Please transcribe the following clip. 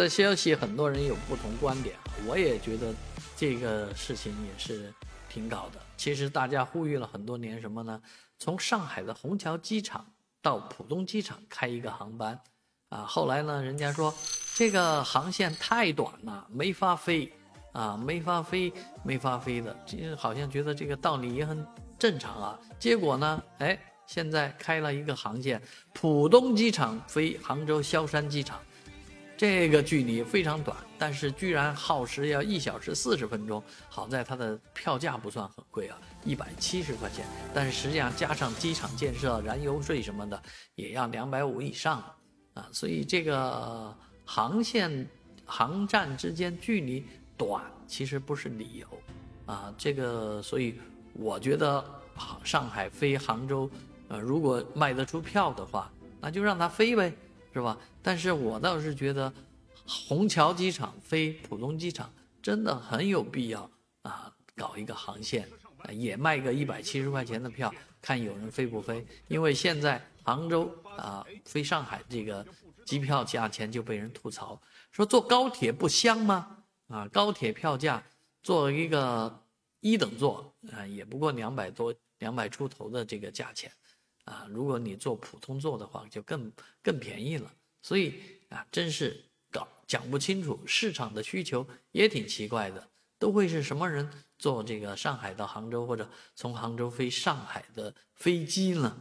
的消息，很多人有不同观点，我也觉得这个事情也是挺搞的。其实大家呼吁了很多年，什么呢？从上海的虹桥机场到浦东机场开一个航班，啊，后来呢，人家说这个航线太短了，没法飞，啊，没法飞，没法飞的，这好像觉得这个道理也很正常啊。结果呢，哎，现在开了一个航线，浦东机场飞杭州萧山机场。这个距离非常短，但是居然耗时要一小时四十分钟。好在它的票价不算很贵啊，一百七十块钱。但是实际上加上机场建设、燃油税什么的，也要两百五以上啊。所以这个航线、航站之间距离短，其实不是理由啊。这个，所以我觉得上海飞杭州，呃，如果卖得出票的话，那就让它飞呗。是吧？但是我倒是觉得，虹桥机场飞浦东机场真的很有必要啊，搞一个航线，也卖个一百七十块钱的票，看有人飞不飞。因为现在杭州啊飞上海这个机票价钱就被人吐槽，说坐高铁不香吗？啊，高铁票价坐一个一等座啊，也不过两百多、两百出头的这个价钱。啊，如果你坐普通座的话，就更更便宜了。所以啊，真是搞讲不清楚，市场的需求也挺奇怪的。都会是什么人坐这个上海到杭州，或者从杭州飞上海的飞机呢？